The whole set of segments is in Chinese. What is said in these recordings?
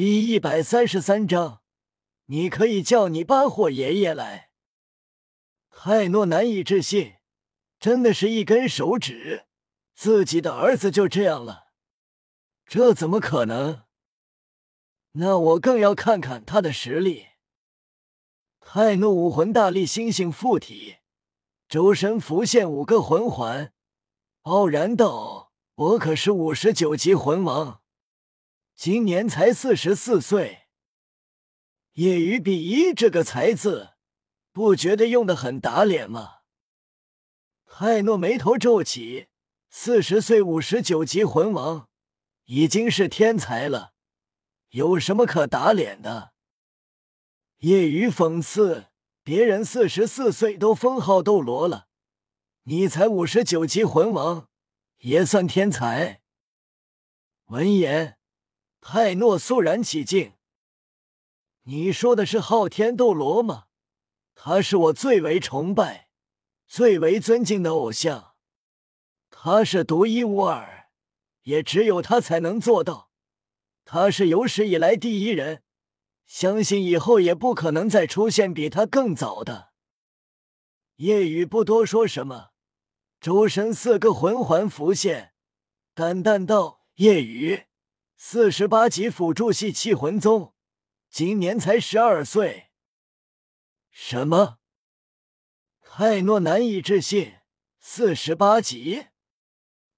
第一百三十三章，你可以叫你八货爷爷来。泰诺难以置信，真的是一根手指，自己的儿子就这样了？这怎么可能？那我更要看看他的实力。泰诺武魂大力猩猩附体，周身浮现五个魂环，傲然道：“我可是五十九级魂王。”今年才四十四岁，业余比一这个“才”字，不觉得用的很打脸吗？泰诺眉头皱起，四十岁五十九级魂王，已经是天才了，有什么可打脸的？业余讽刺别人四十四岁都封号斗罗了，你才五十九级魂王，也算天才？闻言。泰诺肃然起敬。你说的是昊天斗罗吗？他是我最为崇拜、最为尊敬的偶像，他是独一无二，也只有他才能做到。他是有史以来第一人，相信以后也不可能再出现比他更早的。夜雨不多说什么，周身四个魂环浮现，淡淡道：“夜雨。”四十八级辅助系气魂宗，今年才十二岁。什么？泰诺难以置信。四十八级，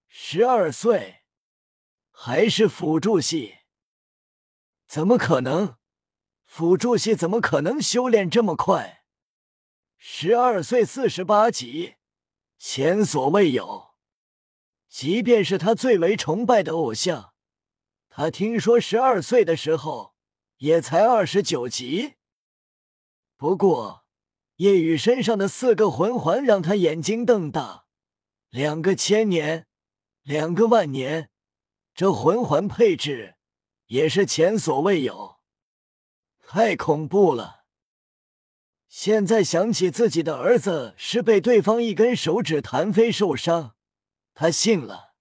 十二岁，还是辅助系？怎么可能？辅助系怎么可能修炼这么快？十二岁四十八级，前所未有。即便是他最为崇拜的偶像。他听说十二岁的时候也才二十九级，不过叶雨身上的四个魂环让他眼睛瞪大。两个千年，两个万年，这魂环配置也是前所未有，太恐怖了。现在想起自己的儿子是被对方一根手指弹飞受伤，他信了。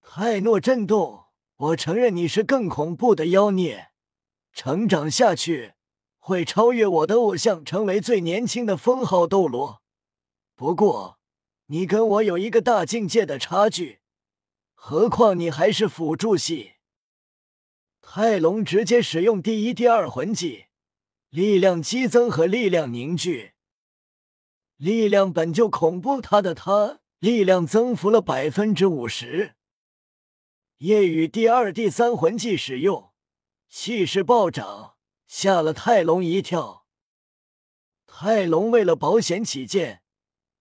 泰诺震动。我承认你是更恐怖的妖孽，成长下去会超越我的偶像，成为最年轻的封号斗罗。不过，你跟我有一个大境界的差距，何况你还是辅助系。泰隆直接使用第一、第二魂技，力量激增和力量凝聚。力量本就恐怖，他的他力量增幅了百分之五十。夜雨第二、第三魂技使用，气势暴涨，吓了泰隆一跳。泰隆为了保险起见，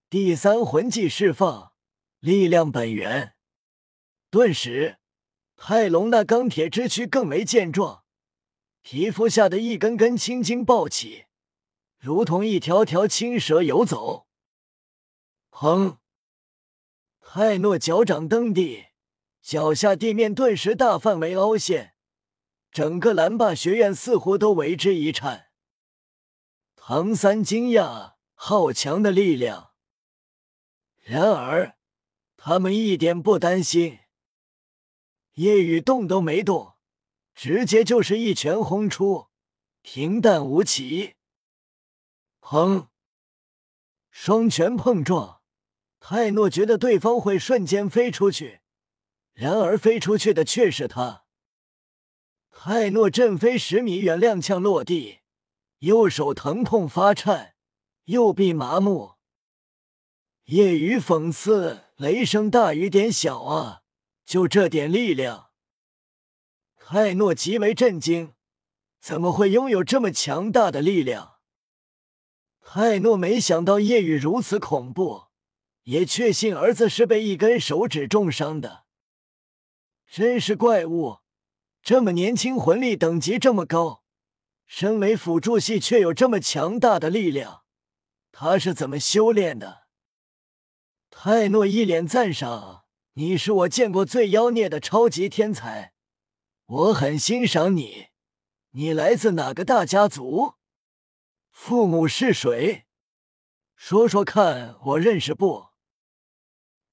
第三魂技释放力量本源，顿时泰隆那钢铁之躯更为健壮，皮肤下的一根根青筋暴起，如同一条条青蛇游走。砰！泰诺脚掌蹬地。脚下地面顿时大范围凹陷，整个蓝霸学院似乎都为之一颤。唐三惊讶，好强的力量！然而他们一点不担心。夜雨动都没动，直接就是一拳轰出，平淡无奇。砰！双拳碰撞，泰诺觉得对方会瞬间飞出去。然而飞出去的却是他。泰诺震飞十米远，踉跄落地，右手疼痛发颤，右臂麻木。夜雨讽刺：“雷声大雨点小啊，就这点力量。”泰诺极为震惊，怎么会拥有这么强大的力量？泰诺没想到夜雨如此恐怖，也确信儿子是被一根手指重伤的。真是怪物，这么年轻，魂力等级这么高，身为辅助系却有这么强大的力量，他是怎么修炼的？泰诺一脸赞赏：“你是我见过最妖孽的超级天才，我很欣赏你。你来自哪个大家族？父母是谁？说说看，我认识不？”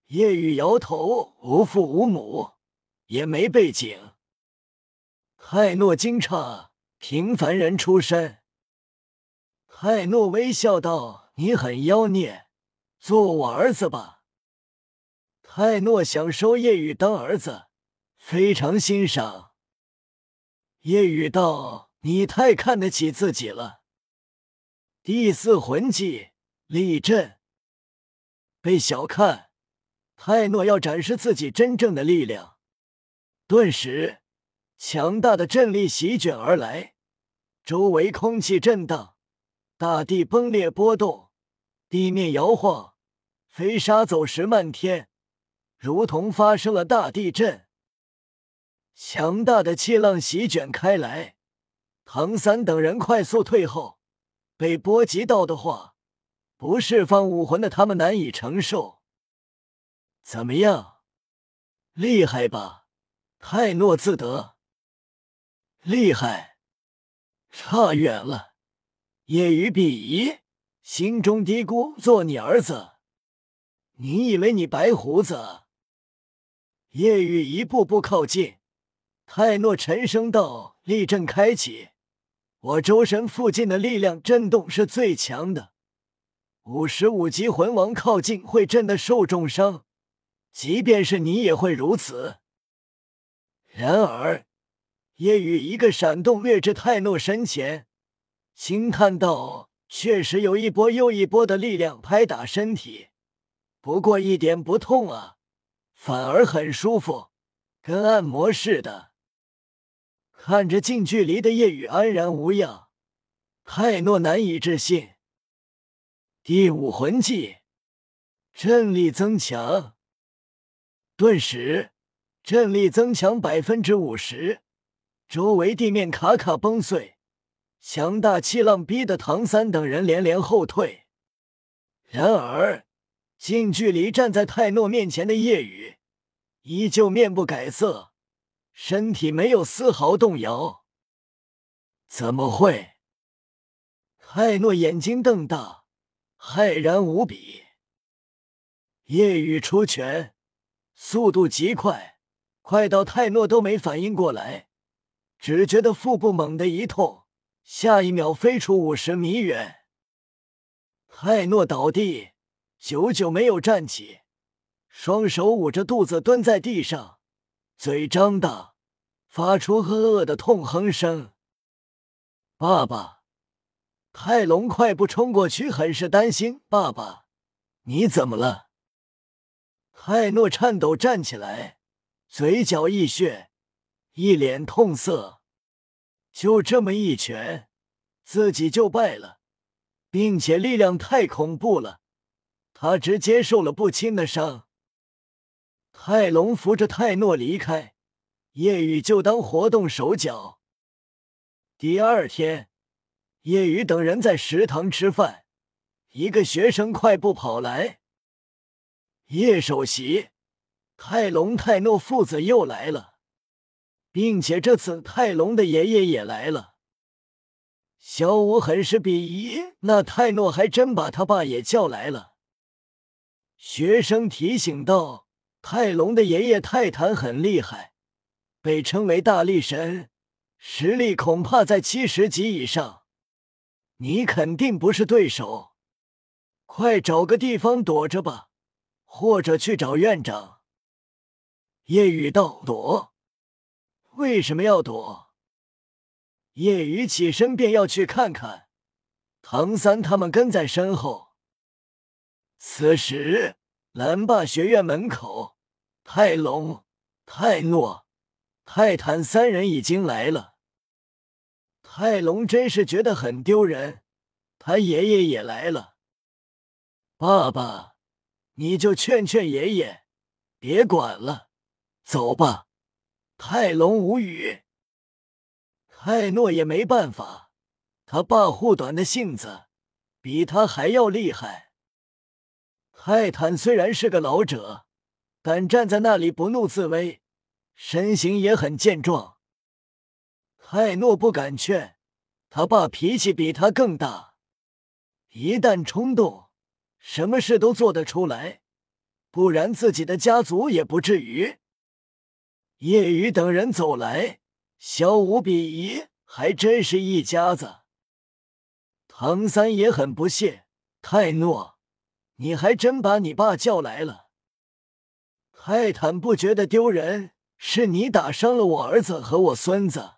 叶雨摇头：“无父无母。”也没背景。泰诺惊诧：“平凡人出身。”泰诺微笑道：“你很妖孽，做我儿子吧。”泰诺想收夜雨当儿子，非常欣赏。夜雨道：“你太看得起自己了。”第四魂技立阵，被小看。泰诺要展示自己真正的力量，顿时。强大的震力席卷而来，周围空气震荡，大地崩裂波动，地面摇晃，飞沙走石漫天，如同发生了大地震。强大的气浪席卷开来，唐三等人快速退后。被波及到的话，不释放武魂的他们难以承受。怎么样，厉害吧？泰诺自得。厉害，差远了。叶雨鄙夷，心中嘀咕：“做你儿子，你以为你白胡子？”叶雨一步步靠近，泰诺沉声道：“力阵开启，我周身附近的力量震动是最强的，五十五级魂王靠近会震得受重伤，即便是你也会如此。”然而。夜雨一个闪动掠至泰诺身前，轻叹道：“确实有一波又一波的力量拍打身体，不过一点不痛啊，反而很舒服，跟按摩似的。”看着近距离的夜雨安然无恙，泰诺难以置信。第五魂技，震力增强，顿时震力增强百分之五十。周围地面卡卡崩碎，强大气浪逼得唐三等人连连后退。然而，近距离站在泰诺面前的夜雨依旧面不改色，身体没有丝毫动摇。怎么会？泰诺眼睛瞪大，骇然无比。夜雨出拳，速度极快，快到泰诺都没反应过来。只觉得腹部猛地一痛，下一秒飞出五十米远。泰诺倒地，久久没有站起，双手捂着肚子蹲在地上，嘴张大，发出呵呃的痛哼声。爸爸，泰隆快步冲过去，很是担心：“爸爸，你怎么了？”泰诺颤抖站起来，嘴角溢血。一脸痛色，就这么一拳，自己就败了，并且力量太恐怖了，他直接受了不轻的伤。泰隆扶着泰诺离开，叶雨就当活动手脚。第二天，叶雨等人在食堂吃饭，一个学生快步跑来：“叶首席，泰隆、泰诺父子又来了。”并且这次泰隆的爷爷也来了，小五很是鄙夷。那泰诺还真把他爸也叫来了。学生提醒道：“泰隆的爷爷泰坦很厉害，被称为大力神，实力恐怕在七十级以上，你肯定不是对手。快找个地方躲着吧，或者去找院长。”夜雨道：“躲。”为什么要躲？叶雨起身便要去看看，唐三他们跟在身后。此时，蓝霸学院门口，泰隆、泰诺、泰坦三人已经来了。泰隆真是觉得很丢人，他爷爷也来了。爸爸，你就劝劝爷爷，别管了，走吧。泰隆无语，泰诺也没办法，他爸护短的性子比他还要厉害。泰坦虽然是个老者，但站在那里不怒自威，身形也很健壮。泰诺不敢劝，他爸脾气比他更大，一旦冲动，什么事都做得出来，不然自己的家族也不至于。叶雨等人走来，小五比一，还真是一家子。唐三也很不屑，泰诺，你还真把你爸叫来了。泰坦不觉得丢人，是你打伤了我儿子和我孙子，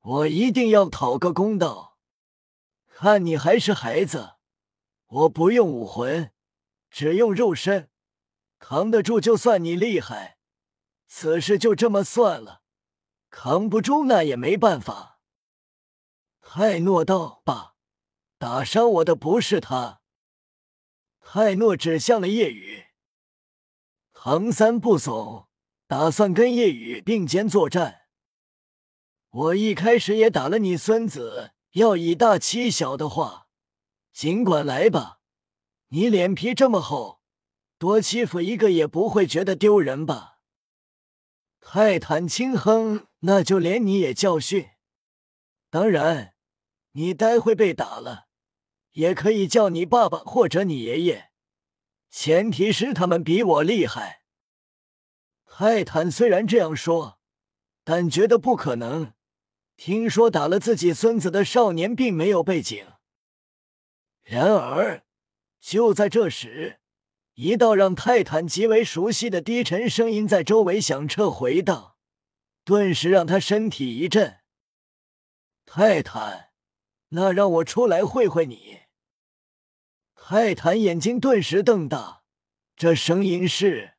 我一定要讨个公道。看你还是孩子，我不用武魂，只用肉身，扛得住就算你厉害。此事就这么算了，扛不住那也没办法。泰诺道：“爸，打伤我的不是他。”泰诺指向了夜雨。唐三不怂，打算跟夜雨并肩作战。我一开始也打了你孙子，要以大欺小的话，尽管来吧。你脸皮这么厚，多欺负一个也不会觉得丢人吧？泰坦轻哼：“那就连你也教训。当然，你待会被打了，也可以叫你爸爸或者你爷爷。”前提是他们比我厉害。泰坦虽然这样说，但觉得不可能。听说打了自己孙子的少年并没有背景。然而，就在这时，一道让泰坦极为熟悉的低沉声音在周围响彻回荡，顿时让他身体一震。泰坦，那让我出来会会你。泰坦眼睛顿时瞪大，这声音是。